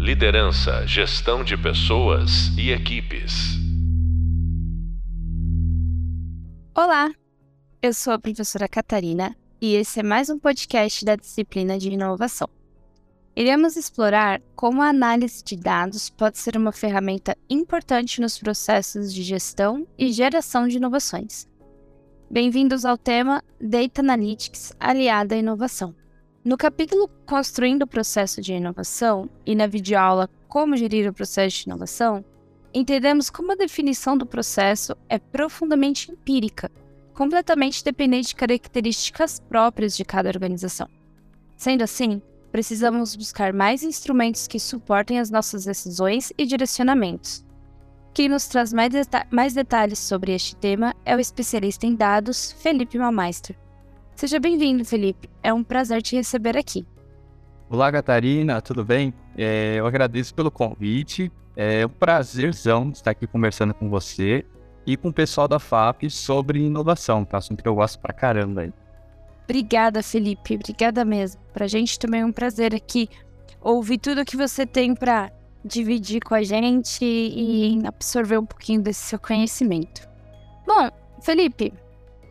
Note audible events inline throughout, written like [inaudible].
Liderança, gestão de pessoas e equipes. Olá, eu sou a professora Catarina e esse é mais um podcast da disciplina de inovação. Iremos explorar como a análise de dados pode ser uma ferramenta importante nos processos de gestão e geração de inovações. Bem-vindos ao tema Data Analytics aliada à inovação. No capítulo Construindo o processo de inovação e na videoaula Como gerir o processo de inovação, entendemos como a definição do processo é profundamente empírica, completamente dependente de características próprias de cada organização. Sendo assim, precisamos buscar mais instrumentos que suportem as nossas decisões e direcionamentos. Quem nos traz mais, deta mais detalhes sobre este tema é o especialista em dados, Felipe Malmeister. Seja bem-vindo, Felipe. É um prazer te receber aqui. Olá, Catarina, tudo bem? É, eu agradeço pelo convite. É um prazerzão estar aqui conversando com você e com o pessoal da FAP sobre inovação, tá? Assunto que eu gosto pra caramba aí. Obrigada, Felipe. Obrigada mesmo. Pra gente também é um prazer aqui ouvir tudo que você tem para dividir com a gente e absorver um pouquinho desse seu conhecimento. Bom, Felipe,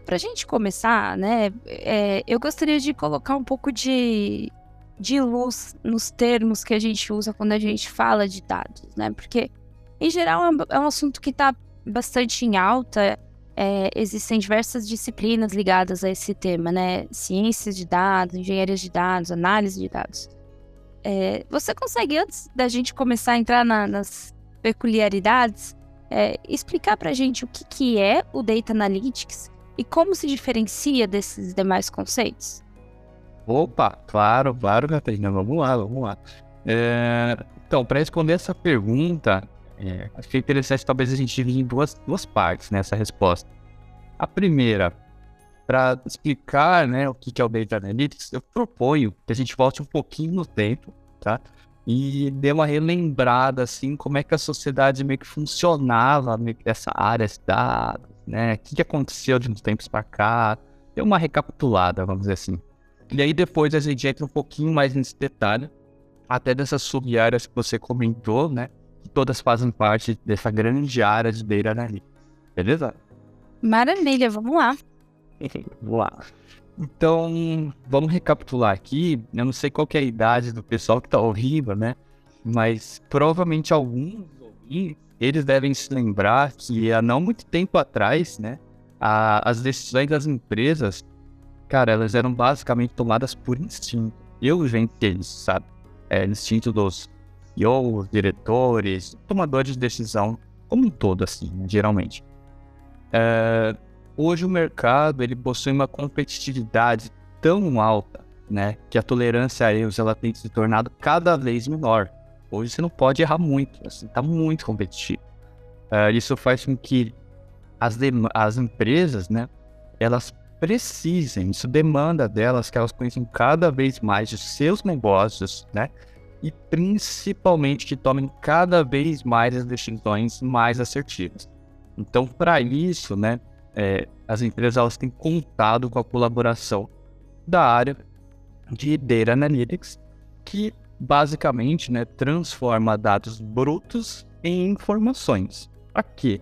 para a gente começar, né, é, eu gostaria de colocar um pouco de, de luz nos termos que a gente usa quando a gente fala de dados, né? Porque, em geral, é um, é assunto que está bastante em alta. É, existem diversas disciplinas ligadas a esse tema, né? Ciências de dados, engenharia de dados, análise de dados. É, você consegue, antes da gente começar a entrar na, nas peculiaridades, é, explicar para a gente o que, que é o Data Analytics e como se diferencia desses demais conceitos? Opa, claro, claro, Catarina, vamos lá, vamos lá. É, então, para responder essa pergunta, é, acho que é interessante talvez a gente dividir em duas, duas partes nessa resposta. A primeira, para explicar né, o que é o Data Analytics, eu proponho que a gente volte um pouquinho no tempo, tá? E dê uma relembrada, assim, como é que a sociedade meio que funcionava meio que nessa área de dados, né? O que, que aconteceu de uns tempos para cá? Deu uma recapitulada, vamos dizer assim. E aí depois a gente entra um pouquinho mais nesse detalhe, até dessas sub-áreas que você comentou, né? Que todas fazem parte dessa grande área de Data Analytics. Beleza? Maravilha, vamos lá. [laughs] vamos lá. Então, vamos recapitular aqui. Eu não sei qual é a idade do pessoal que está ouvindo, né? Mas provavelmente alguns ouvintes eles devem se lembrar que há não muito tempo atrás, né, a, as decisões das empresas, cara, elas eram basicamente tomadas por instinto. Eu gente eles, sabe? É, instinto dos CEOs, diretores, tomadores de decisão, como um todo, assim, né, geralmente. É, hoje o mercado ele possui uma competitividade tão alta, né, que a tolerância a erros ela tem se tornado cada vez menor. Hoje você não pode errar muito, assim, tá muito competitivo. Uh, isso faz com que as, as empresas, né, elas precisem, isso demanda delas que elas conheçam cada vez mais os seus negócios, né, e principalmente que tomem cada vez mais as decisões mais assertivas. Então, para isso, né, é, as empresas elas têm contado com a colaboração da área de Data Analytics, que basicamente né, transforma dados brutos em informações. Quê?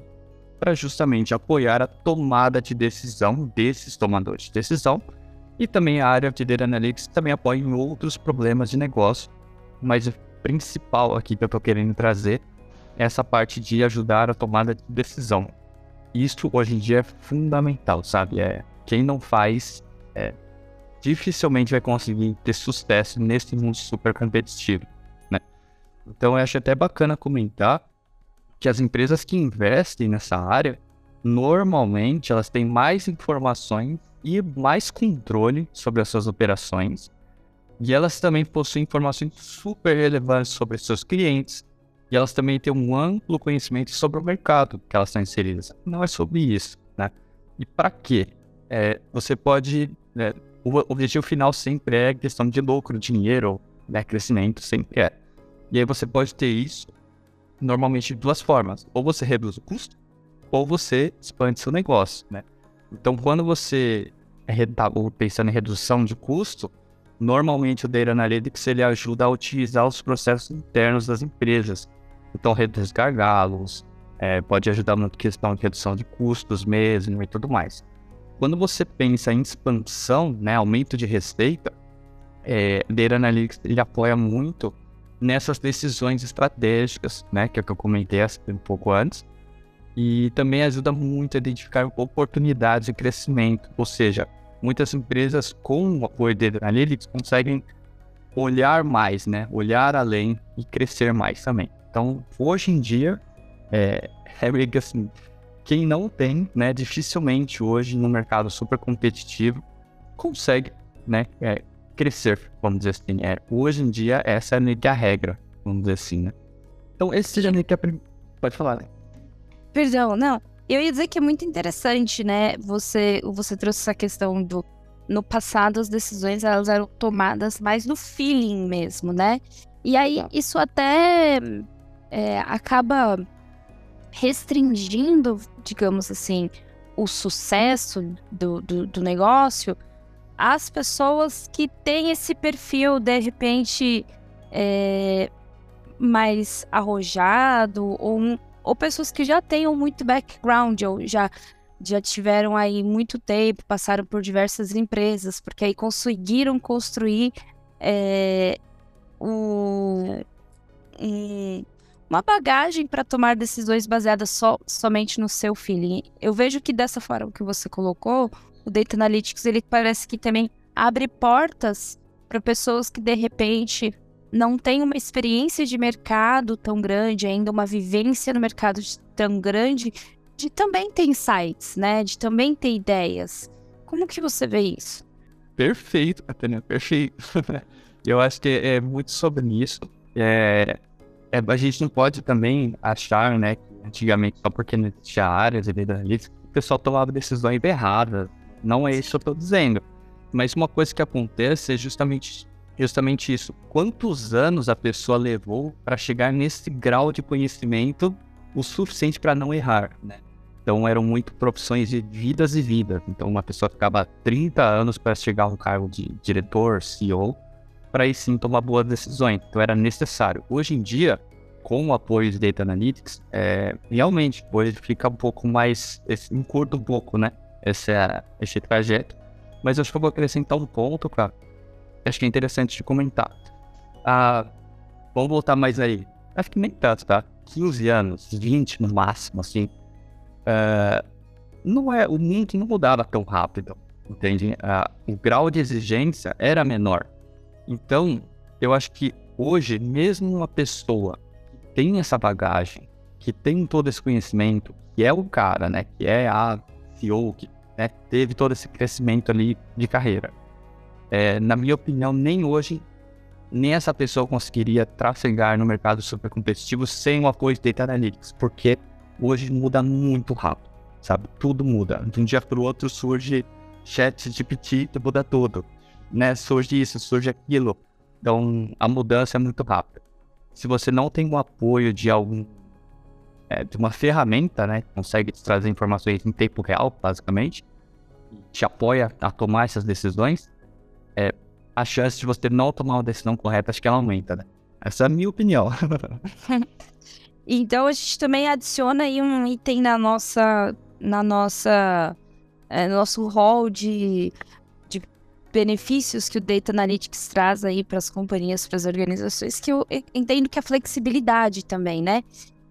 Para justamente apoiar a tomada de decisão desses tomadores de decisão. E também a área de Data Analytics também apoia em outros problemas de negócio. Mas o principal aqui que eu estou querendo trazer é essa parte de ajudar a tomada de decisão. Isso hoje em dia é fundamental, sabe? É, quem não faz é, dificilmente vai conseguir ter sucesso nesse mundo super competitivo, né? Então eu acho até bacana comentar que as empresas que investem nessa área, normalmente elas têm mais informações e mais controle sobre as suas operações. E elas também possuem informações super relevantes sobre seus clientes. E elas também têm um amplo conhecimento sobre o mercado que elas estão inseridas. Não é sobre isso, né? E para quê? É, você pode né, o objetivo final sempre é questão de lucro, dinheiro, né, crescimento, sempre é. E aí você pode ter isso normalmente de duas formas. Ou você reduz o custo, ou você expande seu negócio, né? Então, quando você está pensando em redução de custo, normalmente o Data Analytics ele ajuda a otimizar os processos internos das empresas. Então, reduzir gargalos, é, pode ajudar na questão de redução de custos mesmo e tudo mais. Quando você pensa em expansão, né, aumento de receita, é, Data Analytics ele apoia muito nessas decisões estratégicas, né, que é o que eu comentei um pouco antes, e também ajuda muito a identificar oportunidades de crescimento, ou seja, muitas empresas com o apoio de Analytics conseguem olhar mais, né, olhar além e crescer mais também. Então, hoje em dia, é, é meio que assim, quem não tem, né, dificilmente hoje no mercado super competitivo consegue, né, é, crescer, vamos dizer assim. É, hoje em dia, essa é meio que a regra, vamos dizer assim, né. Então, esse seja meio que a... Pode falar, né? Perdão, não. Eu ia dizer que é muito interessante, né? Você, você trouxe essa questão do. No passado, as decisões elas eram tomadas mais no feeling mesmo, né? E aí, isso até é, acaba restringindo, digamos assim, o sucesso do, do, do negócio às pessoas que têm esse perfil, de repente, é, mais arrojado ou ou pessoas que já tenham muito background, ou já, já tiveram aí muito tempo, passaram por diversas empresas, porque aí conseguiram construir é, um, uma bagagem para tomar decisões baseadas so, somente no seu feeling. Eu vejo que dessa forma que você colocou, o Data Analytics ele parece que também abre portas para pessoas que de repente não tem uma experiência de mercado tão grande, ainda uma vivência no mercado tão grande, de também ter insights, né? De também ter ideias. Como que você vê isso? Perfeito, Catarina, perfeito. [laughs] Eu acho que é muito sobre isso. É, é, a gente não pode também achar, né, que antigamente, só porque não existia áreas de analítica, o pessoal tomava decisões erradas. Não é isso que eu estou dizendo. Mas uma coisa que acontece é justamente justamente isso. Quantos anos a pessoa levou para chegar nesse grau de conhecimento o suficiente para não errar, né? Então eram muito profissões de vidas e vidas. Então uma pessoa ficava 30 anos para chegar a um cargo de diretor, CEO, para aí sim tomar boas decisões. Então era necessário. Hoje em dia, com o apoio de Data Analytics, é, realmente hoje fica um pouco mais, encurta um pouco, né? Esse, esse trajeto. Mas acho que eu vou acrescentar um ponto, cara, acho que é interessante de comentar. Ah, vamos voltar mais aí. Acho que nem tanto, tá? 15 anos, 20 no máximo, assim. Uh, não é, o mundo não mudava tão rápido, entende? Uh, o grau de exigência era menor. Então, eu acho que hoje, mesmo uma pessoa que tem essa bagagem, que tem todo esse conhecimento, que é o cara, né? Que é a CEO, que né, teve todo esse crescimento ali de carreira é, na minha opinião, nem hoje, nem essa pessoa conseguiria trafegar no mercado super competitivo sem o apoio de Data Analytics, porque hoje muda muito rápido, sabe? Tudo muda. De um dia para o outro surge chat GPT, muda tudo, né? Surge isso, surge aquilo. Então, a mudança é muito rápida. Se você não tem o apoio de algum é, de uma ferramenta, né, que consegue te trazer informações em tempo real, basicamente, te apoia a tomar essas decisões, é, a chance de você não tomar uma decisão correta, acho que ela aumenta, né? Essa é a minha opinião. [laughs] então a gente também adiciona aí um item na nossa, na nossa, é, nosso rol de, benefícios que o Data Analytics traz aí para as companhias, para as organizações, que eu entendo que é a flexibilidade também, né?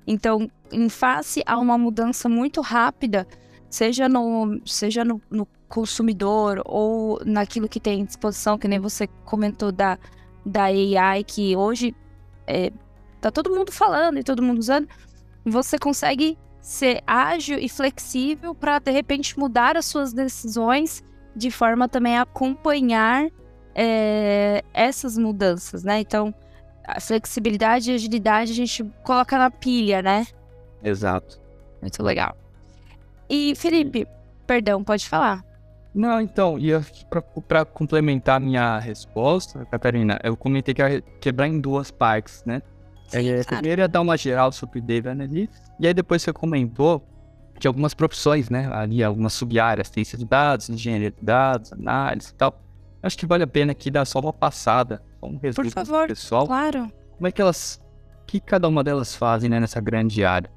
Então, em face a uma mudança muito rápida, seja no, seja no, no consumidor ou naquilo que tem à disposição, que nem você comentou da, da AI, que hoje é, tá todo mundo falando e todo mundo usando, você consegue ser ágil e flexível para de repente mudar as suas decisões de forma também a acompanhar é, essas mudanças, né? Então, a flexibilidade e agilidade a gente coloca na pilha, né? Exato. Muito legal. E Felipe, perdão, pode falar. Não, então, e para complementar minha resposta, Catarina, eu comentei que ia quebrar em duas partes, né? Sim, é, claro. Primeiro ia dar uma geral sobre Data Analytics, e aí depois você comentou de algumas profissões, né? Ali, algumas sub-áreas, ciência de dados, engenharia de dados, análise e tal. Acho que vale a pena aqui dar só uma passada, um resumo Por favor, pessoal. Claro. Como é que elas, o que cada uma delas fazem né, nessa grande área?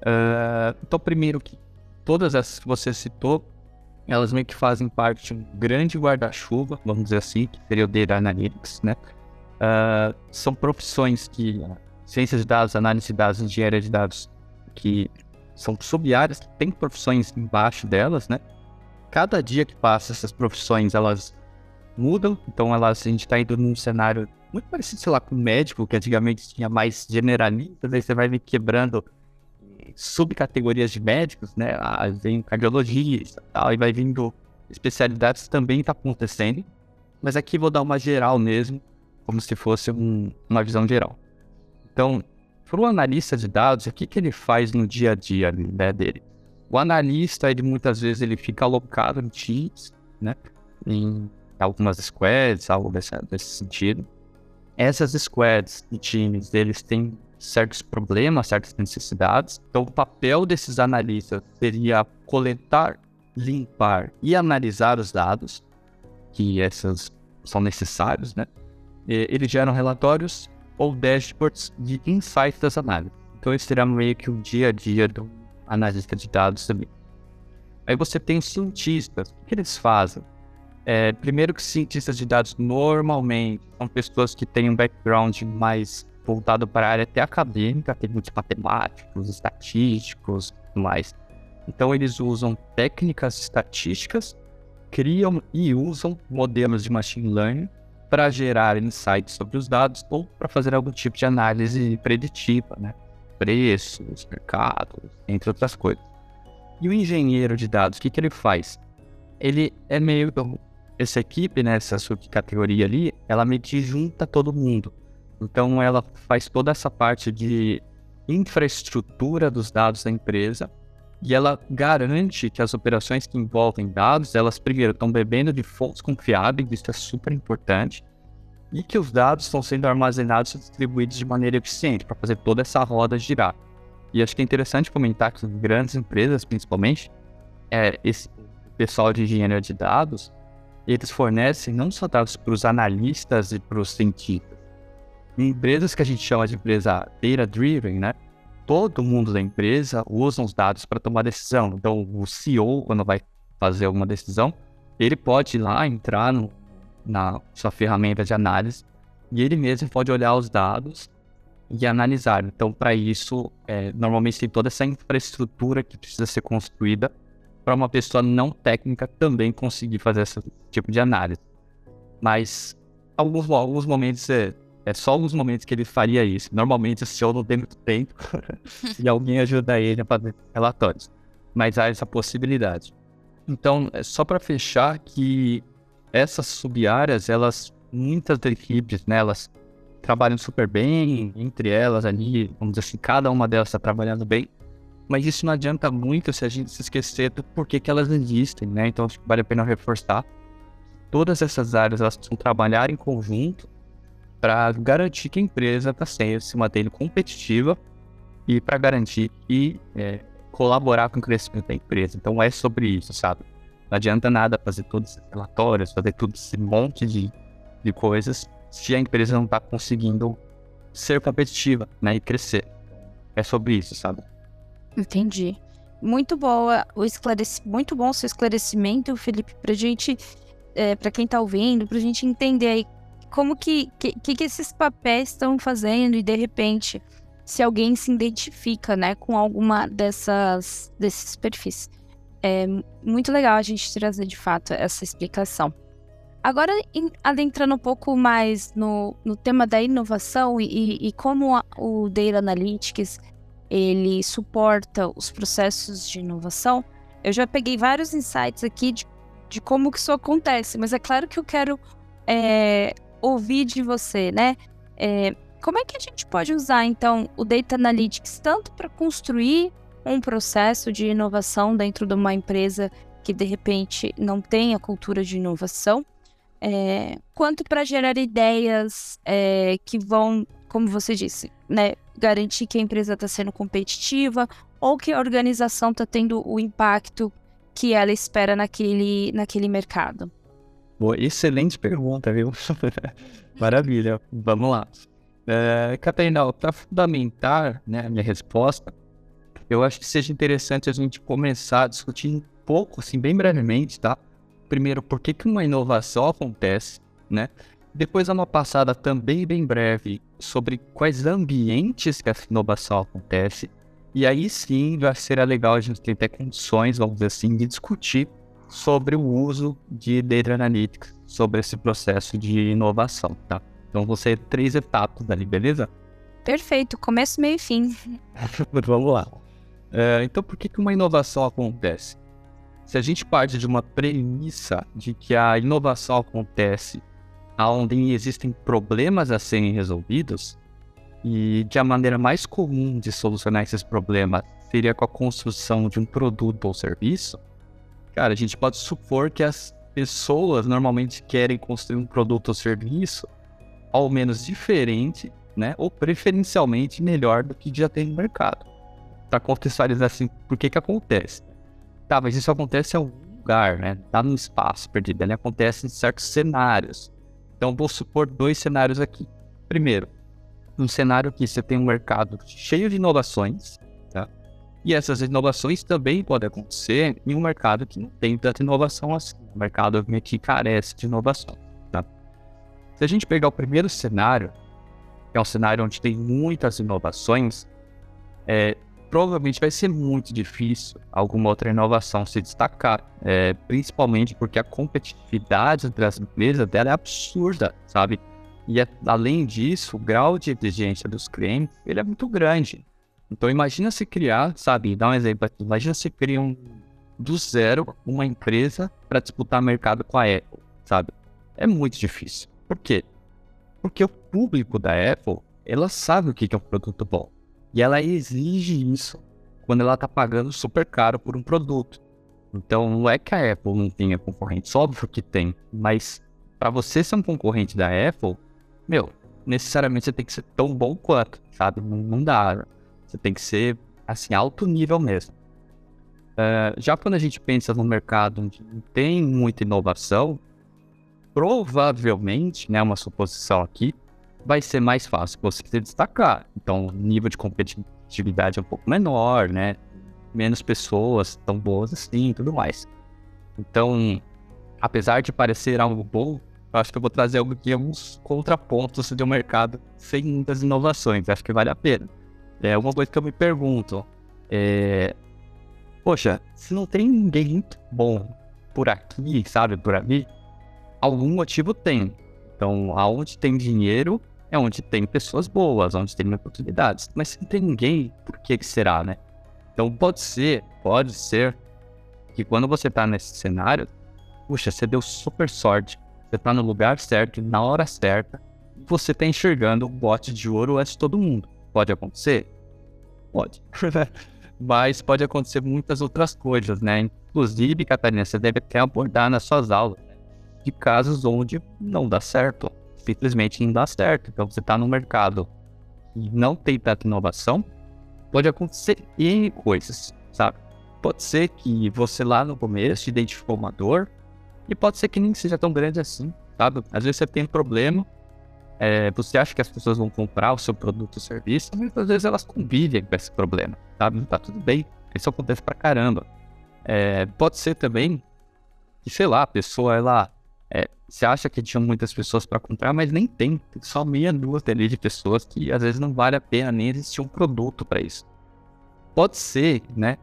Uh, então, primeiro que todas essas que você citou, elas meio que fazem parte de um grande guarda-chuva, vamos dizer assim, que seria o Data Analytics, né? Uh, são profissões que ciência de dados, análise de dados, engenharia de dados, que são sub-áreas, que tem profissões embaixo delas, né? Cada dia que passa, essas profissões, elas mudam, então elas, a gente está indo num cenário muito parecido, sei lá, com o médico, que antigamente tinha mais generalistas, aí você vai vir quebrando subcategorias de médicos, né? Ah, vem e tal, e vai vindo especialidades também está acontecendo. Mas aqui vou dar uma geral mesmo, como se fosse um, uma visão geral. Então, para o analista de dados, o que, que ele faz no dia a dia né, dele? O analista, ele muitas vezes ele fica alocado em times, né? Em algumas squads, algo desse sentido. Essas squads e times, eles têm certos problemas, certas necessidades. Então, o papel desses analistas seria coletar, limpar e analisar os dados, que esses são necessários, né? Eles geram relatórios ou dashboards de insights das análises. Então, esse seria meio que o dia a dia do analista de dados também. Aí você tem cientistas. O que eles fazem? É, primeiro que cientistas de dados normalmente são pessoas que têm um background mais voltado para a área até acadêmica, tem muitos matemáticos, estatísticos mais. Então eles usam técnicas estatísticas, criam e usam modelos de machine learning para gerar insights sobre os dados ou para fazer algum tipo de análise preditiva, né? Preços, mercados, entre outras coisas. E o engenheiro de dados, o que, que ele faz? Ele é meio. Essa equipe, né, essa subcategoria ali, ela meio que junta todo mundo. Então, ela faz toda essa parte de infraestrutura dos dados da empresa e ela garante que as operações que envolvem dados, elas primeiro estão bebendo de fontes confiáveis, isso é super importante, e que os dados estão sendo armazenados e distribuídos de maneira eficiente para fazer toda essa roda girar. E acho que é interessante comentar que as grandes empresas, principalmente, é, esse pessoal de engenharia de dados, eles fornecem não só dados para os analistas e para os cientistas. Em empresas que a gente chama de empresa data-driven, né? Todo mundo da empresa usa os dados para tomar decisão. Então, o CEO, quando vai fazer alguma decisão, ele pode ir lá entrar no, na sua ferramenta de análise e ele mesmo pode olhar os dados e analisar. Então, para isso, é, normalmente tem toda essa infraestrutura que precisa ser construída para uma pessoa não técnica também conseguir fazer esse tipo de análise. Mas alguns, alguns momentos é, é só alguns momentos que ele faria isso. Normalmente o CEO não tem muito tempo [laughs] [laughs] e alguém ajuda ele a fazer relatórios. Mas há essa possibilidade. Então, é só para fechar que essas sub-áreas, elas, muitas equipes, né, elas trabalham super bem, entre elas ali, vamos dizer assim, cada uma delas está trabalhando bem, mas isso não adianta muito se a gente se esquecer do porquê que elas existem, né? Então, acho que vale a pena reforçar. Todas essas áreas, elas precisam trabalhar em conjunto para garantir que a empresa está se mantendo competitiva e para garantir e é, colaborar com o crescimento da empresa. Então é sobre isso, sabe? Não adianta nada fazer todos esses relatórios, fazer todo esse monte de, de coisas se a empresa não está conseguindo ser competitiva né, e crescer. É sobre isso, sabe? Entendi. Muito boa o muito bom o seu esclarecimento, Felipe, para gente, é, para quem está ouvindo, para a gente entender aí como que, que, que esses papéis estão fazendo e de repente se alguém se identifica, né, com alguma dessas desses perfis. É muito legal a gente trazer de fato essa explicação. Agora, em, adentrando um pouco mais no, no tema da inovação e, e como a, o Data Analytics ele suporta os processos de inovação, eu já peguei vários insights aqui de, de como que isso acontece, mas é claro que eu quero é, ouvir de você, né? É, como é que a gente pode usar, então, o Data Analytics tanto para construir um processo de inovação dentro de uma empresa que, de repente, não tem a cultura de inovação, é, quanto para gerar ideias é, que vão, como você disse, né, garantir que a empresa está sendo competitiva ou que a organização está tendo o impacto que ela espera naquele, naquele mercado. Boa, excelente pergunta, viu? [laughs] Maravilha. Vamos lá. É, Catarina, para fundamentar né, a minha resposta, eu acho que seja interessante a gente começar a discutir um pouco, assim, bem brevemente, tá? Primeiro, por que, que uma inovação acontece, né? Depois, uma passada também bem breve sobre quais ambientes que essa inovação acontece. E aí sim vai ser legal a gente ter condições, vamos dizer assim, de discutir sobre o uso de Data Analytics, sobre esse processo de inovação, tá? Então vão ser três etapas ali, beleza? Perfeito, começo, meio e fim. [laughs] Vamos lá. É, então por que, que uma inovação acontece? Se a gente parte de uma premissa de que a inovação acontece onde existem problemas a serem resolvidos, e que a maneira mais comum de solucionar esses problemas seria com a construção de um produto ou serviço, cara, a gente pode supor que as pessoas normalmente querem construir um produto ou serviço ao menos diferente, né, ou preferencialmente melhor do que já tem no mercado. Para contextualizar assim, por que que acontece? Tá, mas isso acontece em algum lugar, né? Tá no espaço perdido. Ele acontece em certos cenários. Então, vou supor dois cenários aqui. Primeiro, um cenário que você tem um mercado cheio de inovações? E essas inovações também podem acontecer em um mercado que não tem tanta inovação assim. Um mercado que carece de inovação, tá? Se a gente pegar o primeiro cenário, que é um cenário onde tem muitas inovações, é, provavelmente vai ser muito difícil alguma outra inovação se destacar, é, principalmente porque a competitividade entre as empresas dela é absurda, sabe? E além disso, o grau de exigência dos clientes ele é muito grande. Então imagina se criar, sabe, dá um exemplo aqui, imagina se cria um, do zero uma empresa para disputar mercado com a Apple, sabe? É muito difícil. Por quê? Porque o público da Apple, ela sabe o que é um produto bom. E ela exige isso quando ela está pagando super caro por um produto. Então não é que a Apple não tenha concorrentes, óbvio que tem, mas para você ser um concorrente da Apple, meu, necessariamente você tem que ser tão bom quanto, sabe? Não, não dá. Você tem que ser assim alto nível mesmo. Uh, já quando a gente pensa no mercado onde não tem muita inovação, provavelmente, né, uma suposição aqui, vai ser mais fácil você se destacar. Então, o nível de competitividade é um pouco menor, né? Menos pessoas tão boas assim e tudo mais. Então, apesar de parecer algo bom, eu acho que eu vou trazer alguns contrapontos de um mercado sem muitas inovações. Acho que vale a pena. É uma coisa que eu me pergunto. É... Poxa, se não tem ninguém muito bom por aqui, sabe, por ali, algum motivo tem. Então, aonde tem dinheiro, é onde tem pessoas boas, onde tem oportunidades. Mas se não tem ninguém, por que, que será, né? Então pode ser, pode ser que quando você tá nesse cenário, puxa, você deu super sorte. Você tá no lugar certo, na hora certa, e você tá enxergando o bote de ouro antes de todo mundo. Pode acontecer? Pode. [laughs] Mas pode acontecer muitas outras coisas, né? Inclusive, Catarina, você deve até abordar nas suas aulas né? de casos onde não dá certo simplesmente não dá certo. Então você está no mercado e não tem tanta inovação, pode acontecer N coisas, sabe? Pode ser que você lá no começo identificou uma dor e pode ser que nem seja tão grande assim, sabe? Às vezes você tem um problema, é, você acha que as pessoas vão comprar o seu produto ou serviço, às vezes elas convivem com esse problema, sabe? Tá tudo bem, isso acontece pra caramba. É, pode ser também que, sei lá, a pessoa, ela é, você acha que tinha muitas pessoas para comprar, mas nem tem. Tem só meia duas ali de pessoas que às vezes não vale a pena nem existir um produto para isso. Pode ser, né?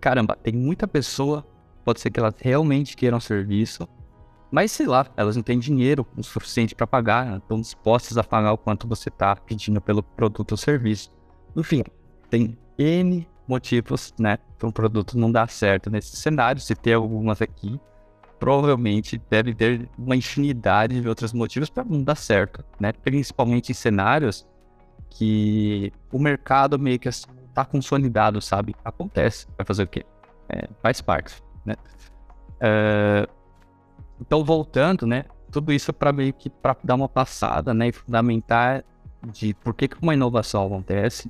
Caramba, tem muita pessoa, pode ser que elas realmente queiram serviço, mas sei lá, elas não têm dinheiro o suficiente para pagar, estão dispostas a pagar o quanto você está pedindo pelo produto ou serviço. Enfim, tem N motivos, né, para um produto não dar certo nesse cenário. Se tem algumas aqui, provavelmente deve ter uma infinidade de outros motivos para não dar certo, né? Principalmente em cenários que o mercado meio que está assim, consolidado, sabe? Acontece, vai fazer o quê? É, faz parte, né? Uh, então, voltando, né? Tudo isso para meio que para dar uma passada, né? E fundamentar de por que, que uma inovação acontece,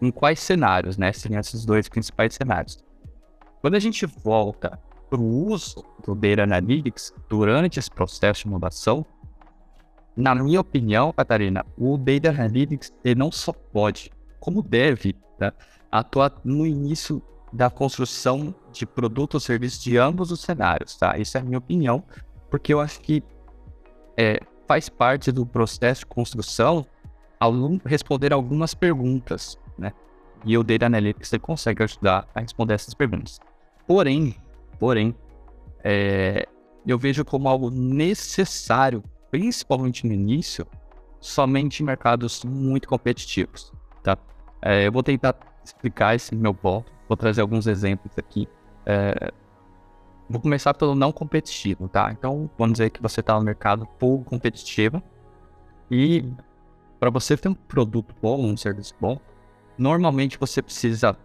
em quais cenários, né? Seriam esses dois principais cenários. Quando a gente volta para o uso do Data Analytics durante esse processo de inovação, na minha opinião, Catarina, o Data Analytics ele não só pode, como deve, tá, atuar no início da construção de produto ou serviço de ambos os cenários, tá? Isso é a minha opinião, porque eu acho que é, faz parte do processo de construção responder algumas perguntas, né? E o Data Analytics consegue ajudar a responder essas perguntas. Porém, porém, é, eu vejo como algo necessário, principalmente no início, somente em mercados muito competitivos, tá? É, eu vou tentar explicar esse meu ponto, vou trazer alguns exemplos aqui. É, vou começar pelo não competitivo, tá? Então, vamos dizer que você está no mercado pouco competitivo e para você ter um produto bom, um serviço bom, normalmente você precisa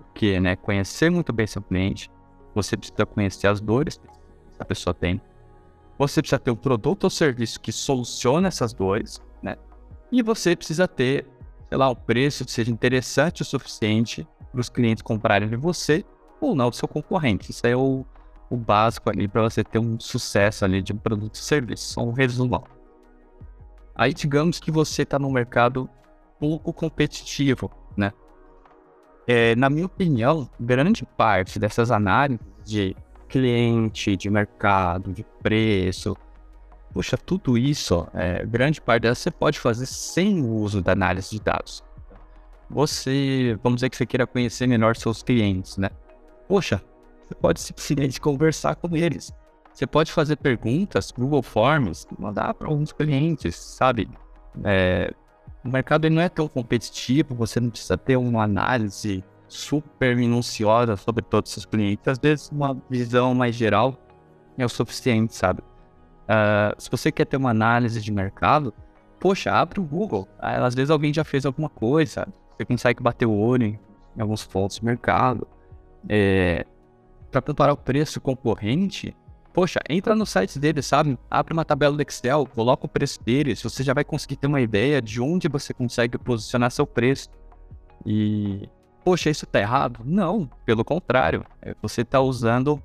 o quê, né? Conhecer muito bem seu cliente, você precisa conhecer as dores que a pessoa tem, você precisa ter um produto ou serviço que solucione essas dores, né? E você precisa ter, sei lá, um preço que seja interessante o suficiente para os clientes comprarem de você ou não do seu concorrente. Isso é o, o básico ali para você ter um sucesso ali de um produto ou serviço, um resumo. Aí digamos que você está no mercado pouco competitivo, né? É, na minha opinião, grande parte dessas análises de cliente, de mercado, de preço, puxa, tudo isso, é, grande parte delas você pode fazer sem o uso da análise de dados. Você, vamos dizer que você queira conhecer melhor seus clientes, né? Poxa, você pode simplesmente conversar com eles. Você pode fazer perguntas, Google Forms, mandar para alguns clientes, sabe? É, o mercado não é tão competitivo, você não precisa ter uma análise super minuciosa sobre todos os seus clientes. Às vezes, uma visão mais geral é o suficiente, sabe? Uh, se você quer ter uma análise de mercado, poxa, abre o Google. Às vezes alguém já fez alguma coisa, você consegue bater o olho em alguns pontos de mercado. É, para comparar o preço concorrente, poxa, entra no site deles, sabe? Abre uma tabela do Excel, coloca o preço deles, você já vai conseguir ter uma ideia de onde você consegue posicionar seu preço. E, poxa, isso tá errado? Não, pelo contrário, é, você está usando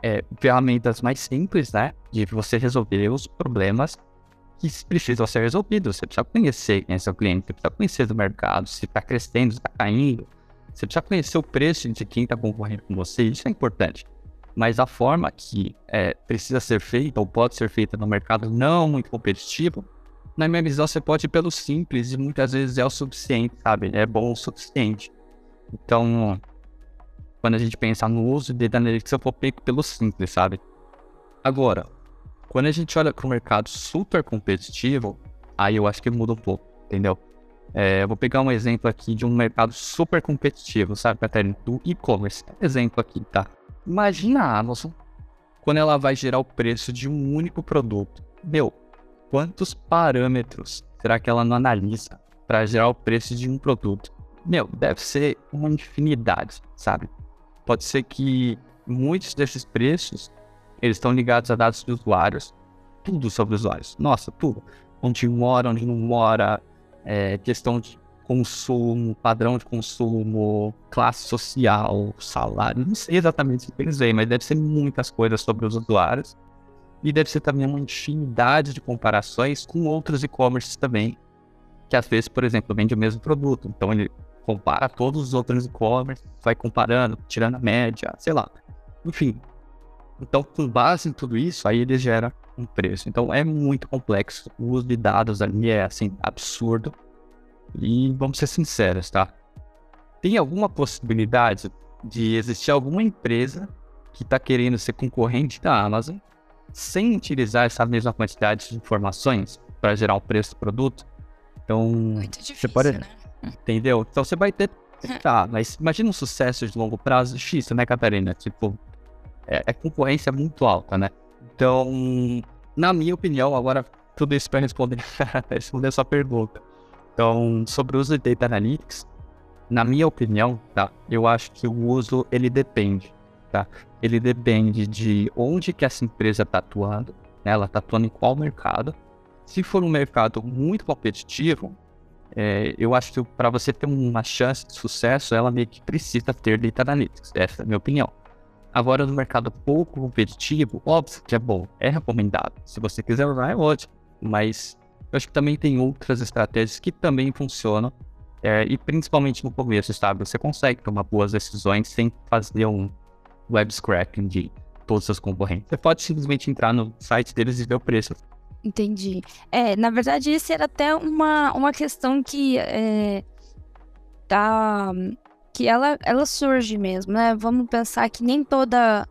é, ferramentas mais simples, né? De você resolver os problemas que precisam ser resolvidos. Você precisa conhecer quem é seu cliente, você precisa conhecer do mercado, se está crescendo, se está caindo. Você precisa conhecer o preço de quem está concorrendo com você, isso é importante mas a forma que é, precisa ser feita ou pode ser feita no mercado não muito competitivo, na minha visão você pode ir pelo simples e muitas vezes é o suficiente, sabe? É bom o suficiente. Então, quando a gente pensar no uso de data analytics, eu vou pelo simples, sabe? Agora, quando a gente olha para o mercado super competitivo, aí eu acho que muda um pouco, entendeu? É, eu vou pegar um exemplo aqui de um mercado super competitivo, sabe, Catarina? Do e-commerce. Exemplo aqui, tá? Imagina a Amazon quando ela vai gerar o preço de um único produto. Meu, quantos parâmetros será que ela não analisa para gerar o preço de um produto? Meu, deve ser uma infinidade, sabe? Pode ser que muitos desses preços eles estão ligados a dados de usuários, tudo sobre usuários. Nossa, tudo. Onde mora, onde não mora, é, questão de consumo, padrão de consumo, classe social, salário, não sei exatamente o que eles veem, mas deve ser muitas coisas sobre os usuários. E deve ser também uma infinidade de comparações com outros e-commerces também, que às vezes, por exemplo, vende o mesmo produto. Então ele compara todos os outros e-commerce, vai comparando, tirando a média, sei lá. Enfim. Então, com base em tudo isso, aí ele gera um preço. Então é muito complexo. O uso de dados ali é assim absurdo. E vamos ser sinceros, tá? Tem alguma possibilidade de existir alguma empresa que está querendo ser concorrente da Amazon sem utilizar essa mesma quantidade de informações para gerar o preço do produto? Então, Muito difícil, você pode, né? entendeu? Então você vai ter, tá, mas imagina um sucesso de longo prazo X, né, Catarina? Tipo, é, é concorrência muito alta, né? Então, na minha opinião, agora tudo isso para responder, [laughs] responder a sua pergunta. Então, sobre o uso de Data Analytics, na minha opinião, tá? Eu acho que o uso, ele depende, tá? Ele depende de onde que essa empresa está atuando, né? Ela está atuando em qual mercado. Se for um mercado muito competitivo, é, eu acho que para você ter uma chance de sucesso, ela meio que precisa ter Data Analytics. Essa é a minha opinião. Agora, no mercado pouco competitivo, óbvio que é bom, é recomendado. Se você quiser usar, é ótimo. Mas eu acho que também tem outras estratégias que também funcionam. É, e principalmente no começo, sabe? Você consegue tomar boas decisões sem fazer um web scraping de todos os concorrentes. Você pode simplesmente entrar no site deles e ver o preço. Entendi. É, na verdade, isso era até uma, uma questão que é, tá, que ela, ela surge mesmo, né? Vamos pensar que nem toda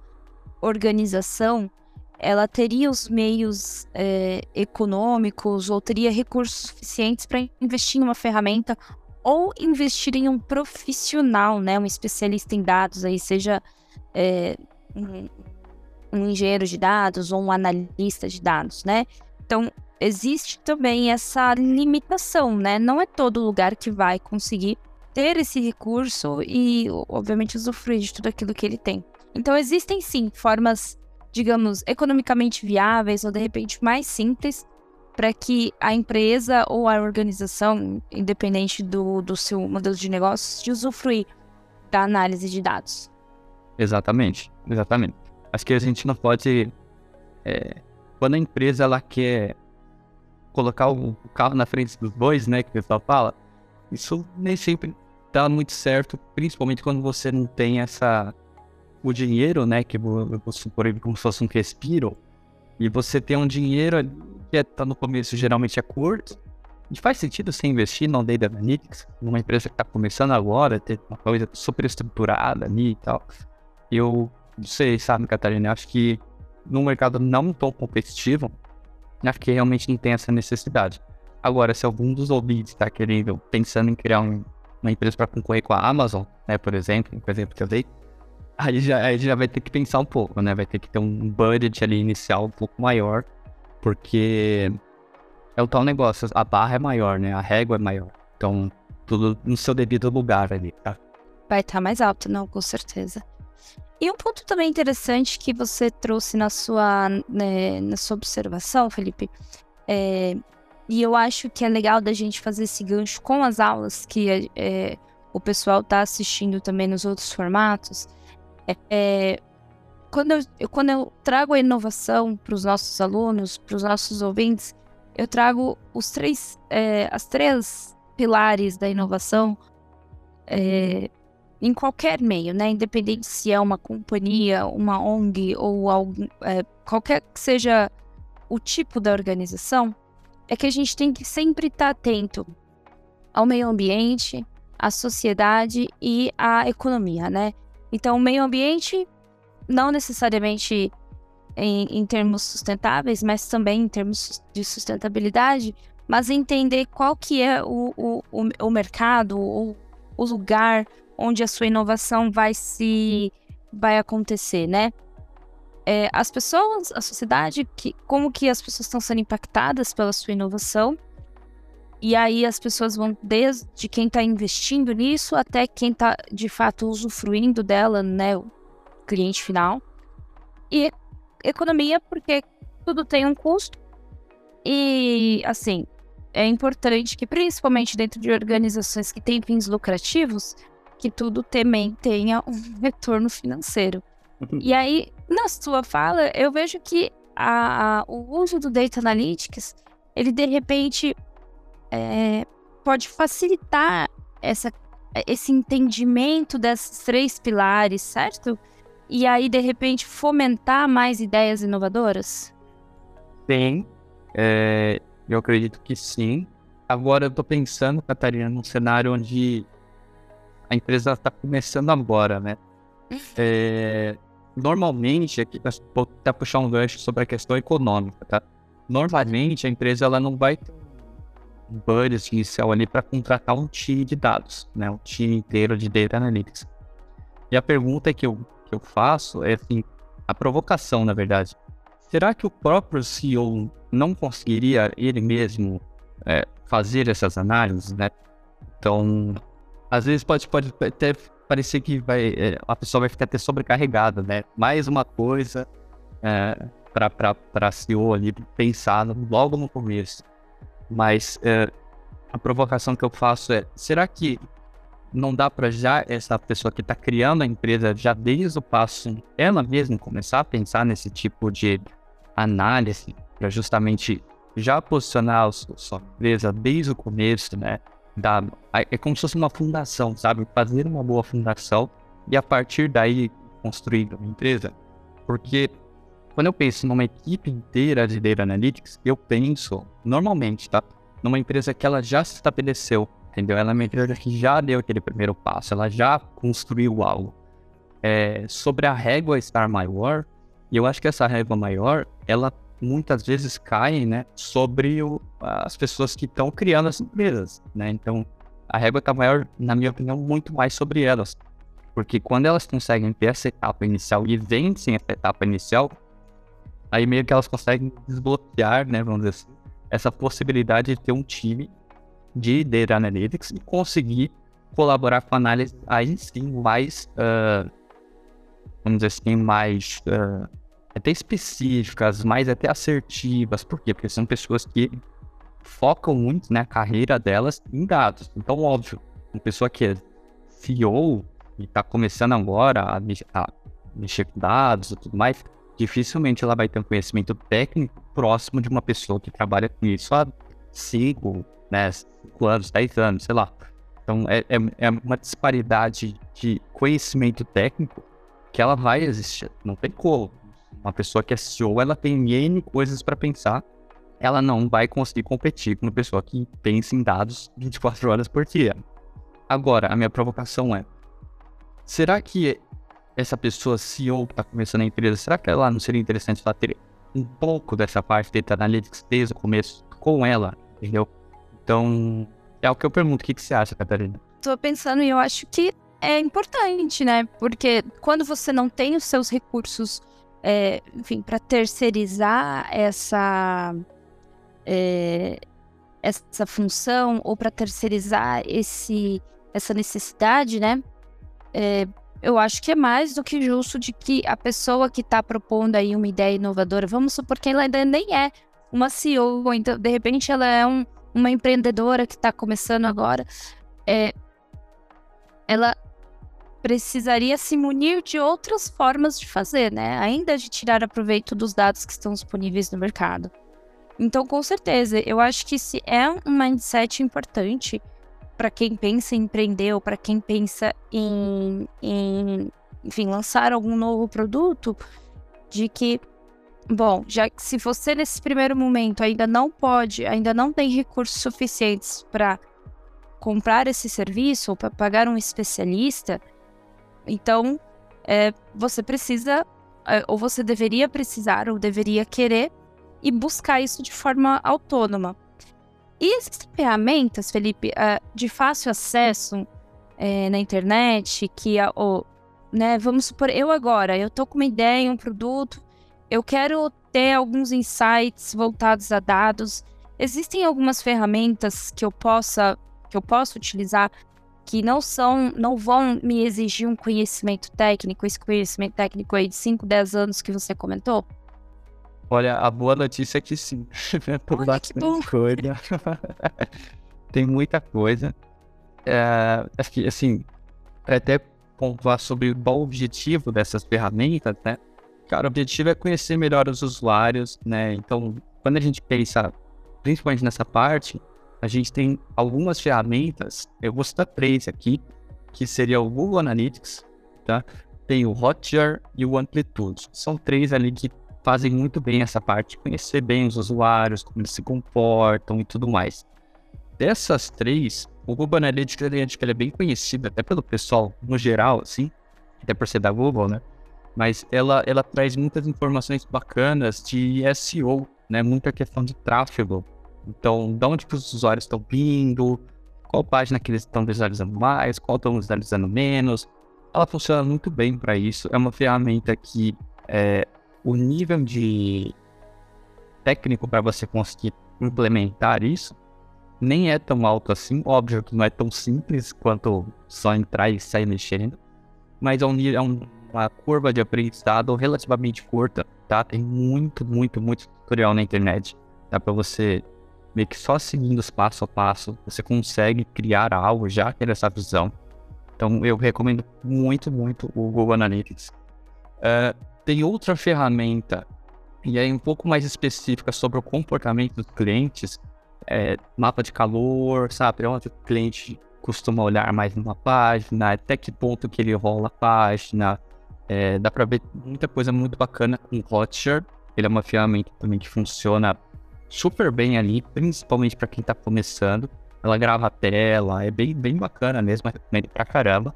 organização ela teria os meios é, econômicos ou teria recursos suficientes para investir em uma ferramenta ou investir em um profissional, né, um especialista em dados, aí seja é, um, um engenheiro de dados ou um analista de dados, né? Então existe também essa limitação, né? Não é todo lugar que vai conseguir ter esse recurso e, obviamente, usufruir de tudo aquilo que ele tem. Então, existem sim formas, digamos, economicamente viáveis ou de repente mais simples para que a empresa ou a organização, independente do, do seu modelo de negócios, de usufruir da análise de dados. Exatamente, exatamente. Acho que a gente não pode. É, quando a empresa ela quer colocar o carro na frente dos bois, né, que o pessoal fala, isso nem sempre dá muito certo, principalmente quando você não tem essa o dinheiro, né, que eu vou supor como se fosse um respiro, e você tem um dinheiro que está no começo geralmente é curto, e faz sentido você investir no Data Analytics, numa empresa que está começando agora, ter uma coisa super estruturada ali e tal. Eu não sei, sabe, Catarina, acho que num mercado não tão competitivo, acho que realmente não tem essa necessidade. Agora, se algum dos ouvintes está querendo, pensando em criar um, uma empresa para concorrer com a Amazon, né, por exemplo, por exemplo que eu dei, aí já, aí já vai ter que pensar um pouco, né? Vai ter que ter um budget ali inicial um pouco maior, porque é o tal negócio, a barra é maior, né? A régua é maior. Então, tudo no seu devido lugar ali, tá? Vai estar tá mais alto, não, com certeza. E um ponto também interessante que você trouxe na sua, né, na sua observação, Felipe, é, e eu acho que é legal da gente fazer esse gancho com as aulas que é, o pessoal está assistindo também nos outros formatos. É, é, quando, eu, quando eu trago a inovação para os nossos alunos, para os nossos ouvintes, eu trago os três, é, as três pilares da inovação é, em qualquer meio, né? Independente se é uma companhia, uma ONG ou algo, é, qualquer que seja o tipo da organização, é que a gente tem que sempre estar tá atento ao meio ambiente, à sociedade e à economia, né? Então, o meio ambiente, não necessariamente em, em termos sustentáveis, mas também em termos de sustentabilidade, mas entender qual que é o, o, o, mercado, o, o lugar onde a sua inovação vai se vai acontecer, né? É, as pessoas, a sociedade, que, como que as pessoas estão sendo impactadas pela sua inovação. E aí as pessoas vão desde quem está investindo nisso até quem está de fato usufruindo dela, né? O cliente final. E economia, porque tudo tem um custo. E assim, é importante que, principalmente dentro de organizações que têm fins lucrativos, que tudo também tenha um [laughs] retorno financeiro. [laughs] e aí, na sua fala, eu vejo que a, a, o uso do Data Analytics, ele de repente é, pode facilitar essa, esse entendimento desses três pilares, certo? E aí, de repente, fomentar mais ideias inovadoras? Sim, é, eu acredito que sim. Agora eu estou pensando, Catarina, num cenário onde a empresa está começando agora, né? Uhum. É, normalmente, aqui até puxar um gancho sobre a questão econômica, tá? Normalmente a empresa ela não vai ter um budget inicial ali para contratar um time de dados, né? Um time inteiro de data analytics. E a pergunta que eu, que eu faço é assim, a provocação, na verdade. Será que o próprio CEO não conseguiria ele mesmo é, fazer essas análises, né? Então, às vezes pode, pode até parecer que vai, é, a pessoa vai ficar até sobrecarregada, né? Mais uma coisa é, para a CEO ali pensar logo no começo. Mas é, a provocação que eu faço é: será que não dá para já essa pessoa que está criando a empresa já desde o passo ela mesma começar a pensar nesse tipo de análise para justamente já posicionar a sua empresa desde o começo, né? Da, é como se fosse uma fundação, sabe? Fazer uma boa fundação e a partir daí construir uma empresa. Porque quando eu penso numa equipe inteira de Data Analytics, eu penso, normalmente, tá? Numa empresa que ela já se estabeleceu, entendeu? Ela é uma empresa que já deu aquele primeiro passo, ela já construiu algo. É, sobre a régua estar maior, eu acho que essa régua maior, ela muitas vezes cai, né, sobre o, as pessoas que estão criando as empresas, né? Então, a régua está maior, na minha opinião, muito mais sobre elas. Porque quando elas conseguem ter essa etapa inicial e vencem essa etapa inicial, aí meio que elas conseguem desbloquear, né, vamos dizer assim, essa possibilidade de ter um time de Data Analytics e conseguir colaborar com análise aí sim mais, uh, vamos dizer assim, mais uh, até específicas, mais até assertivas. Por quê? Porque são pessoas que focam muito na né, carreira delas em dados. Então, óbvio, uma pessoa que é CEO e está começando agora a, a mexer com dados e tudo mais, dificilmente ela vai ter um conhecimento técnico próximo de uma pessoa que trabalha com isso há 5, né, 5 anos, 10 anos, sei lá. Então, é, é, é uma disparidade de conhecimento técnico que ela vai existir. Não tem como. Uma pessoa que é CEO, ela tem N coisas para pensar. Ela não vai conseguir competir com uma pessoa que pensa em dados 24 horas por dia. Agora, a minha provocação é: será que essa pessoa CEO que está começando a empresa, será que ela não seria interessante ela ter um pouco dessa parte de Data Analytics desde o começo com ela, entendeu? Então, é o que eu pergunto. O que, que você acha, Catarina? Tô pensando e eu acho que é importante, né? Porque quando você não tem os seus recursos é, enfim, para terceirizar essa, é, essa função ou para terceirizar esse, essa necessidade, né? É, eu acho que é mais do que justo de que a pessoa que está propondo aí uma ideia inovadora, vamos supor que ela ainda nem é uma CEO, então de repente ela é um, uma empreendedora que está começando agora, é, ela precisaria se munir de outras formas de fazer, né? Ainda de tirar aproveito dos dados que estão disponíveis no mercado. Então, com certeza, eu acho que se é um mindset importante para quem pensa em empreender ou para quem pensa em, em, enfim, lançar algum novo produto, de que, bom, já que se você nesse primeiro momento ainda não pode, ainda não tem recursos suficientes para comprar esse serviço ou para pagar um especialista, então, é, você precisa, é, ou você deveria precisar, ou deveria querer, e buscar isso de forma autônoma. E existem ferramentas, Felipe, é, de fácil acesso é, na internet, que, ou, né, vamos supor, eu agora, eu tô com uma ideia, um produto, eu quero ter alguns insights voltados a dados. Existem algumas ferramentas que eu possa que eu possa utilizar que não são, não vão me exigir um conhecimento técnico, esse conhecimento técnico aí de 5, 10 anos que você comentou? Olha, a boa notícia é que sim. [laughs] Tem bastante coisa. [laughs] Tem muita coisa. É, acho que, assim, até pontuar sobre qual o objetivo dessas ferramentas, né? Cara, o objetivo é conhecer melhor os usuários, né? Então, quando a gente pensa, principalmente nessa parte, a gente tem algumas ferramentas, eu vou citar três aqui, que seria o Google Analytics, tá? Tem o Hotjar e o Amplitude. São três ali que fazem muito bem essa parte, conhecer bem os usuários, como eles se comportam e tudo mais. Dessas três, o Google Analytics ele, é bem conhecido até pelo pessoal no geral, assim, até por ser da Google, né? Mas ela, ela traz muitas informações bacanas de SEO, né? Muita questão de tráfego então, de onde que os usuários estão vindo, qual página que eles estão visualizando mais, qual estão visualizando menos. Ela funciona muito bem para isso. É uma ferramenta que é, o nível de técnico para você conseguir implementar isso nem é tão alto assim. Óbvio que não é tão simples quanto só entrar e sair mexendo, mas é, um, é um, uma curva de aprendizado relativamente curta, tá? Tem muito, muito, muito tutorial na internet. Dá para você meio que só seguindo os passo a passo, você consegue criar algo, já ter essa visão. Então eu recomendo muito, muito o Google Analytics. Uh, tem outra ferramenta, e é um pouco mais específica sobre o comportamento dos clientes, é, mapa de calor, sabe? Onde o cliente costuma olhar mais numa página, até que ponto que ele rola a página. É, dá para ver muita coisa muito bacana com o Hotjar. Ele é uma ferramenta também que funciona super bem ali, principalmente para quem está começando. Ela grava a tela, é bem, bem bacana mesmo, recomendo pra caramba.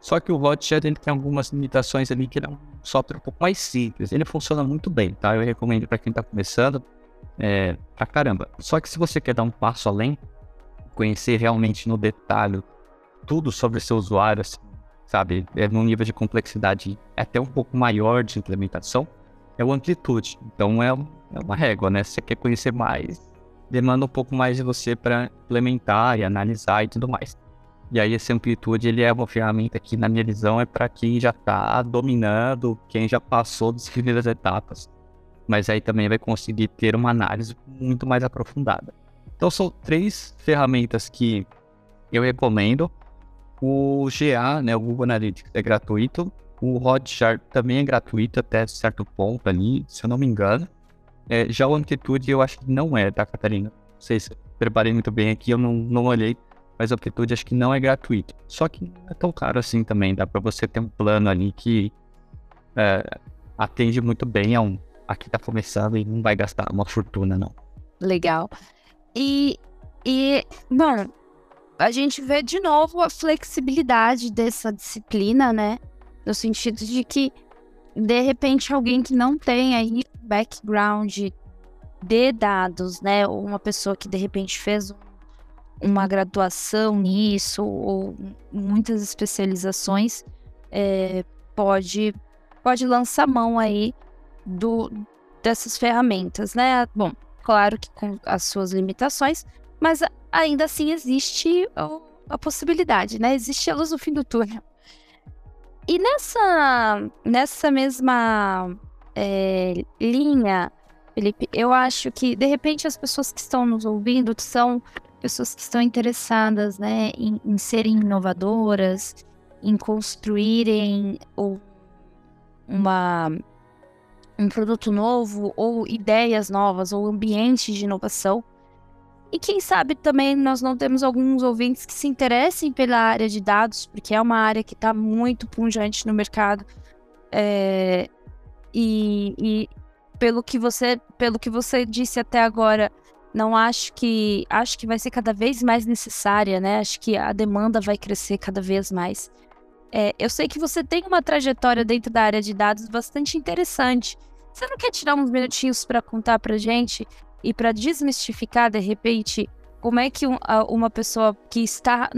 Só que o Hotjar ele tem algumas limitações ali que ele é um software um pouco mais simples. Ele funciona muito bem, tá? Eu recomendo para quem está começando é, pra caramba. Só que se você quer dar um passo além, conhecer realmente no detalhe tudo sobre seu usuário, assim, sabe? É num nível de complexidade até um pouco maior de implementação, é o amplitude. Então é, é uma régua, né? Se você quer conhecer mais, demanda um pouco mais de você para implementar e analisar e tudo mais. E aí esse amplitude ele é uma ferramenta que na minha visão é para quem já está dominando, quem já passou das primeiras etapas mas aí também vai conseguir ter uma análise muito mais aprofundada. Então são três ferramentas que eu recomendo. O GA, né, o Google Analytics é gratuito. O Hotjar também é gratuito até certo ponto ali, se eu não me engano. É, já o Amplitude eu acho que não é, tá, Catarina? Não sei se preparei muito bem aqui, eu não, não olhei. Mas o Amplitude acho que não é gratuito. Só que não é tão caro assim também. Dá para você ter um plano ali que é, atende muito bem a um aqui tá começando e não vai gastar uma fortuna, não. Legal. E, e bom, a gente vê de novo a flexibilidade dessa disciplina, né? No sentido de que, de repente, alguém que não tem aí background de dados, né? Ou uma pessoa que de repente fez uma graduação nisso, ou muitas especializações, é, pode, pode lançar mão aí do, dessas ferramentas, né? Bom, claro que com as suas limitações, mas ainda assim existe a, a possibilidade, né? Existe a luz no fim do túnel. E nessa, nessa mesma é, linha, Felipe, eu acho que de repente as pessoas que estão nos ouvindo são pessoas que estão interessadas, né, em, em serem inovadoras, em construírem uma um produto novo, ou ideias novas, ou ambientes de inovação. E quem sabe também nós não temos alguns ouvintes que se interessem pela área de dados, porque é uma área que está muito punjante no mercado. É, e, e, pelo que você pelo que você disse até agora, não acho que acho que vai ser cada vez mais necessária, né? Acho que a demanda vai crescer cada vez mais. É, eu sei que você tem uma trajetória dentro da área de dados bastante interessante. Você não quer tirar uns minutinhos para contar pra gente e para desmistificar, de repente, como é que um, uma pessoa que está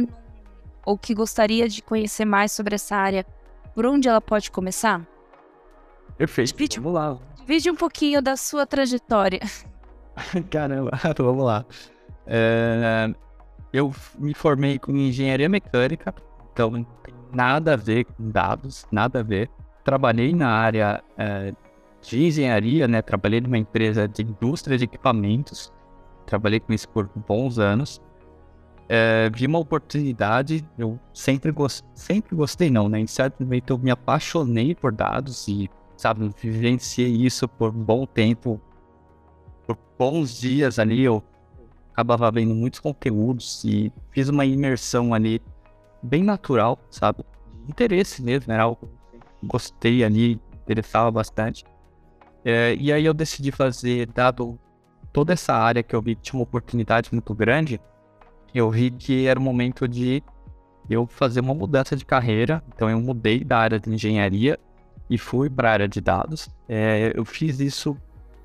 ou que gostaria de conhecer mais sobre essa área, por onde ela pode começar? Perfeito. Divide, vamos lá. Divide um pouquinho da sua trajetória. [laughs] Caramba, [laughs] vamos lá. É, eu me formei com engenharia mecânica, então não tem nada a ver com dados, nada a ver. Trabalhei na área é, de engenharia, né? Trabalhei numa empresa de indústria de equipamentos. Trabalhei com isso por bons anos. É, vi uma oportunidade, eu sempre, sempre gostei, não, né? Em certo momento eu me apaixonei por dados e, sabe, vivenciei isso por um bom tempo. Por bons dias ali, eu acabava vendo muitos conteúdos e fiz uma imersão ali bem natural, sabe? Interesse mesmo, era algo que gostei ali, interessava bastante. É, e aí eu decidi fazer, dado toda essa área que eu vi que tinha uma oportunidade muito grande, eu vi que era o momento de eu fazer uma mudança de carreira. Então eu mudei da área de engenharia e fui para a área de dados. É, eu fiz isso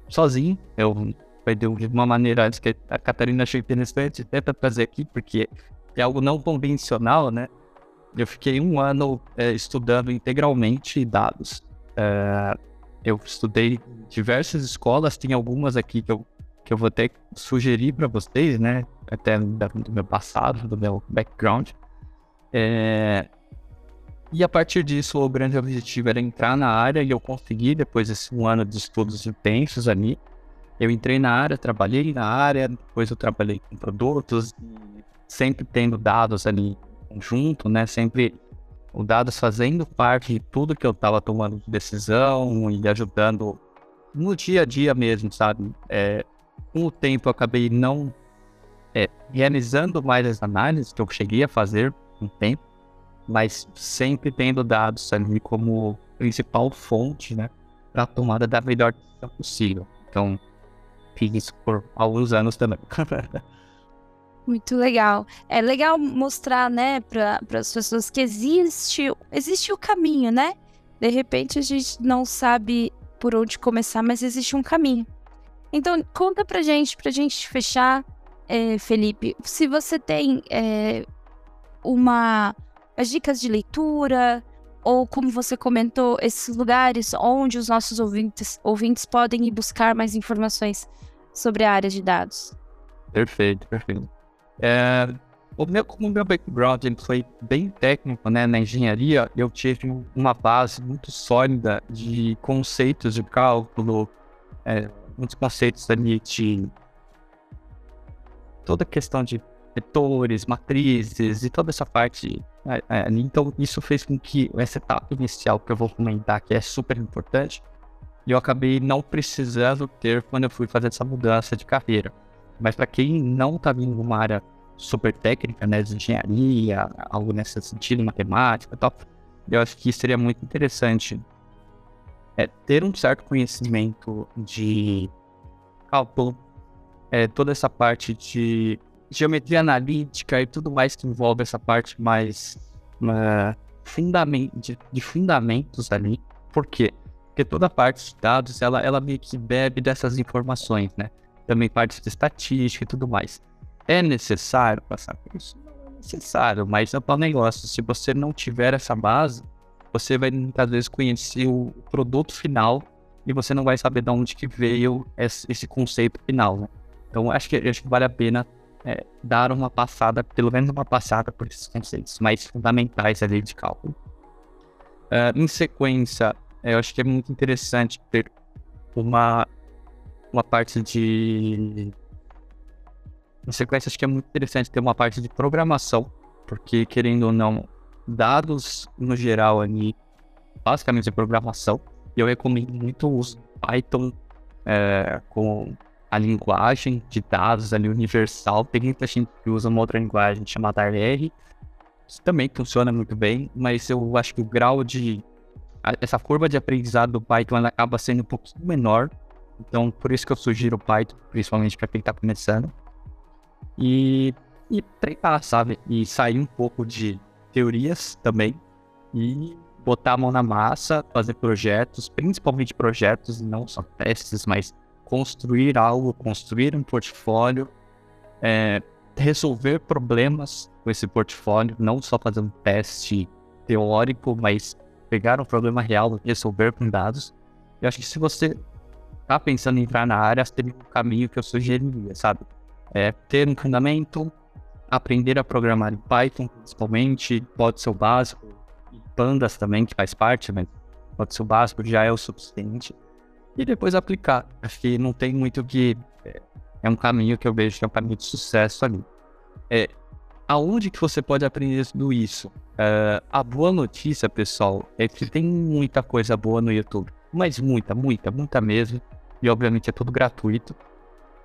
sozinho. Eu foi de uma maneira que a Catarina achou interessante até para trazer aqui, porque é algo não convencional, né? Eu fiquei um ano é, estudando integralmente dados. É, eu estudei diversas escolas, tem algumas aqui que eu, que eu vou até sugerir para vocês, né? Até do meu passado, do meu background. É... E a partir disso, o grande objetivo era entrar na área e eu consegui, depois desse um ano de estudos intensos ali. Eu entrei na área, trabalhei na área, depois eu trabalhei com produtos, sempre tendo dados ali conjunto, né? Sempre o dados fazendo parte de tudo que eu estava tomando de decisão e ajudando no dia a dia mesmo, sabe? É, com o tempo eu acabei não é, realizando mais as análises que eu cheguei a fazer um tempo, mas sempre tendo dados ali como principal fonte, né, para a tomada da melhor decisão possível. Então, fiz isso por alguns anos também. [laughs] Muito legal. É legal mostrar, né, para as pessoas que existe, existe o caminho, né? De repente a gente não sabe por onde começar, mas existe um caminho. Então, conta pra gente, pra gente fechar, é, Felipe, se você tem é, uma as dicas de leitura, ou como você comentou, esses lugares onde os nossos ouvintes, ouvintes podem ir buscar mais informações sobre a área de dados. Perfeito, perfeito. É, o meu, como meu background ele foi bem técnico né, na engenharia, eu tive uma base muito sólida de conceitos de cálculo, é, muitos conceitos ali de toda a questão de vetores, matrizes e toda essa parte. É, é, então, isso fez com que essa etapa inicial que eu vou comentar, que é super importante, eu acabei não precisando ter quando eu fui fazer essa mudança de carreira. Mas para quem não está vindo numa área super técnica, né, de engenharia, algo nesse sentido, matemática e tal, eu acho que seria muito interessante é, ter um certo conhecimento de cálculo, é, toda essa parte de geometria analítica e tudo mais que envolve essa parte mais uh, fundament, de, de, fundamentos ali. Por quê? Porque toda a parte de dados, ela, ela meio que bebe dessas informações, né? Também parte de estatística e tudo mais. É necessário passar por isso? Não é necessário, mas é um negócio. Se você não tiver essa base, você vai muitas vezes conhecer o produto final e você não vai saber de onde que veio esse conceito final, né? Então acho que, acho que vale a pena é, dar uma passada, pelo menos uma passada por esses conceitos mais fundamentais ali de cálculo. Uh, em sequência, eu acho que é muito interessante ter uma, uma parte de em sequência, acho que é muito interessante ter uma parte de programação, porque, querendo ou não, dados no geral ali, basicamente é programação. E eu recomendo muito o uso Python é, com a linguagem de dados ali universal. Tem muita gente que usa uma outra linguagem chamada R, que também funciona muito bem, mas eu acho que o grau de. Essa curva de aprendizado do Python acaba sendo um pouquinho menor. Então, por isso que eu sugiro o Python, principalmente para quem está começando e, e treinar, sabe? E sair um pouco de teorias também e botar a mão na massa, fazer projetos, principalmente projetos, não só testes, mas construir algo, construir um portfólio, é, resolver problemas com esse portfólio, não só fazer um teste teórico, mas pegar um problema real e resolver com dados. Eu acho que se você tá pensando em entrar na área, seria um caminho que eu sugeriria, sabe? é ter um fundamento, aprender a programar em Python, principalmente, pode ser o básico, e Pandas também, que faz parte, mas pode ser o básico, já é o suficiente, e depois aplicar. Acho que não tem muito que. É, é um caminho que eu vejo que é um caminho de sucesso ali. É, aonde que você pode aprender tudo isso? Uh, a boa notícia, pessoal, é que tem muita coisa boa no YouTube. Mas muita, muita, muita mesmo. E obviamente é tudo gratuito.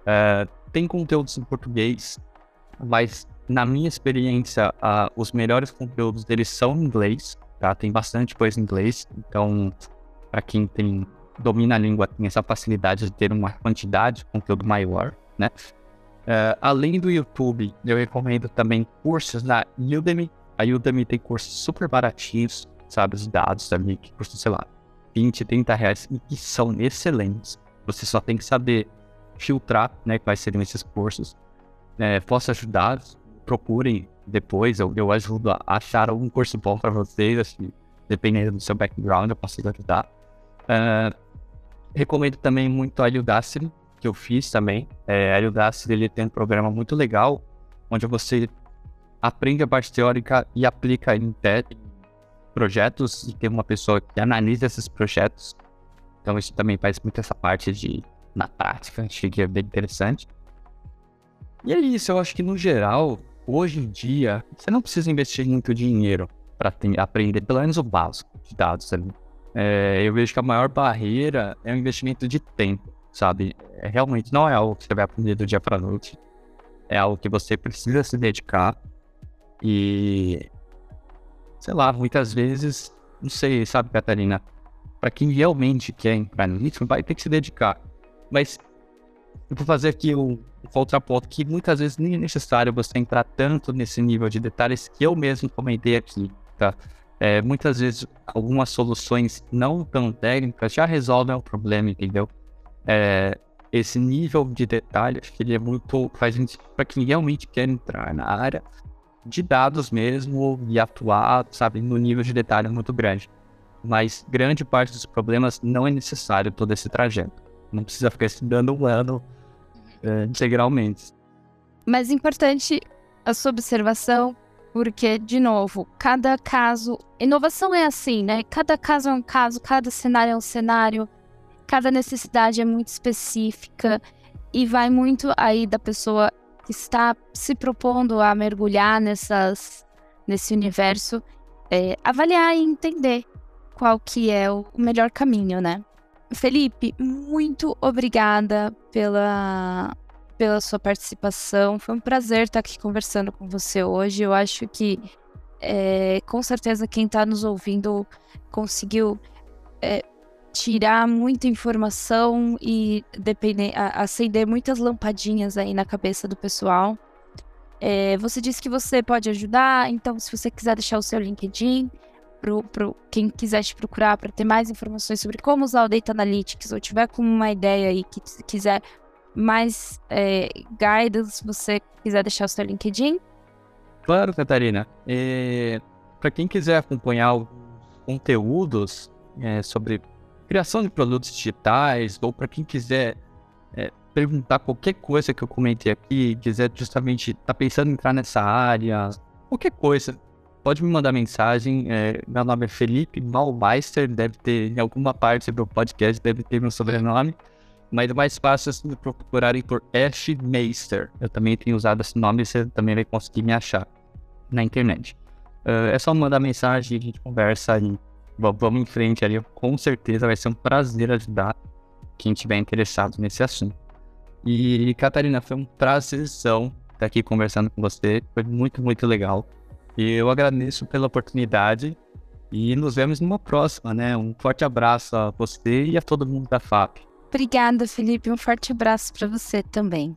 Uh, tem conteúdos em português, mas na minha experiência, uh, os melhores conteúdos deles são em inglês, tá? Tem bastante coisa em inglês, então para quem tem domina a língua tem essa facilidade de ter uma quantidade de conteúdo maior, né? Uh, além do YouTube, eu recomendo também cursos na Udemy. A Udemy tem cursos super baratinhos, sabe? Os dados ali, que custam, sei lá, 20, 30 reais e que são excelentes. Você só tem que saber filtrar, né, quais seriam esses cursos. É, posso ajudar, procurem depois, eu, eu ajudo a achar algum curso bom para vocês, assim, dependendo do seu background, eu posso ajudar. Uh, recomendo também muito a Udacity, que eu fiz também. É, a Udacity ele tem um programa muito legal, onde você aprende a parte teórica e aplica em projetos, e tem uma pessoa que analisa esses projetos. Então isso também faz muito essa parte de na prática. Achei que é bem interessante. E é isso, eu acho que no geral, hoje em dia, você não precisa investir muito dinheiro para aprender pelo menos o básico de dados ali. É, eu vejo que a maior barreira é o investimento de tempo, sabe? É, realmente não é algo que você vai aprender do dia para noite. É algo que você precisa se dedicar. E, sei lá, muitas vezes, não sei, sabe, Catarina? Para quem realmente quer entrar nisso, vai ter que se dedicar. Mas eu vou fazer aqui o, o contraponto que muitas vezes nem é necessário você entrar tanto nesse nível de detalhes que eu mesmo comentei aqui, tá? É, muitas vezes algumas soluções não tão técnicas já resolvem o problema, entendeu? É, esse nível de detalhe, acho que ele é muito faz para quem realmente quer entrar na área de dados mesmo e atuar, sabe, no nível de detalhe muito grande. Mas grande parte dos problemas não é necessário todo esse trajeto. Não precisa ficar estudando um ano é, integralmente. Mas importante a sua observação porque, de novo, cada caso. Inovação é assim, né? Cada caso é um caso, cada cenário é um cenário, cada necessidade é muito específica e vai muito aí da pessoa que está se propondo a mergulhar nessas, nesse universo, é, avaliar e entender qual que é o melhor caminho, né? Felipe, muito obrigada pela, pela sua participação. Foi um prazer estar aqui conversando com você hoje. Eu acho que, é, com certeza, quem está nos ouvindo conseguiu é, tirar muita informação e depender, acender muitas lampadinhas aí na cabeça do pessoal. É, você disse que você pode ajudar, então se você quiser deixar o seu LinkedIn, para quem quiser te procurar para ter mais informações sobre como usar o Data Analytics ou tiver com uma ideia aí que quiser mais é, guidance, você quiser deixar o seu LinkedIn? Claro, Catarina. Para quem quiser acompanhar os conteúdos é, sobre criação de produtos digitais, ou para quem quiser é, perguntar qualquer coisa que eu comentei aqui, quiser justamente estar tá pensando em entrar nessa área, qualquer coisa, pode me mandar mensagem. É, meu nome é Felipe Malmeister, deve ter em alguma parte do podcast, deve ter meu sobrenome. Mas o mais fácil é se procurarem por F Meister. Eu também tenho usado esse nome, você também vai conseguir me achar na internet. Uh, é só mandar mensagem, a gente conversa e vamos em frente ali. Com certeza vai ser um prazer ajudar quem estiver interessado nesse assunto. E, Catarina, foi um prazerzão estar aqui conversando com você. Foi muito, muito legal. Eu agradeço pela oportunidade e nos vemos numa próxima, né? Um forte abraço a você e a todo mundo da FAP. Obrigada, Felipe. Um forte abraço para você também.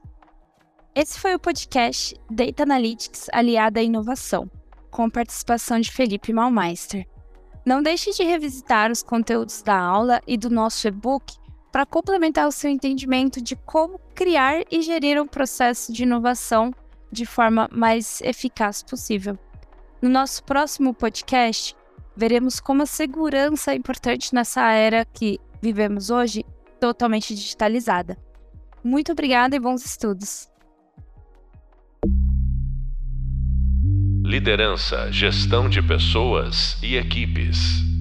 Esse foi o podcast Data Analytics aliada à inovação, com participação de Felipe Malmeister. Não deixe de revisitar os conteúdos da aula e do nosso e-book para complementar o seu entendimento de como criar e gerir um processo de inovação de forma mais eficaz possível. No nosso próximo podcast, veremos como a segurança é importante nessa era que vivemos hoje totalmente digitalizada. Muito obrigada e bons estudos! Liderança, gestão de pessoas e equipes.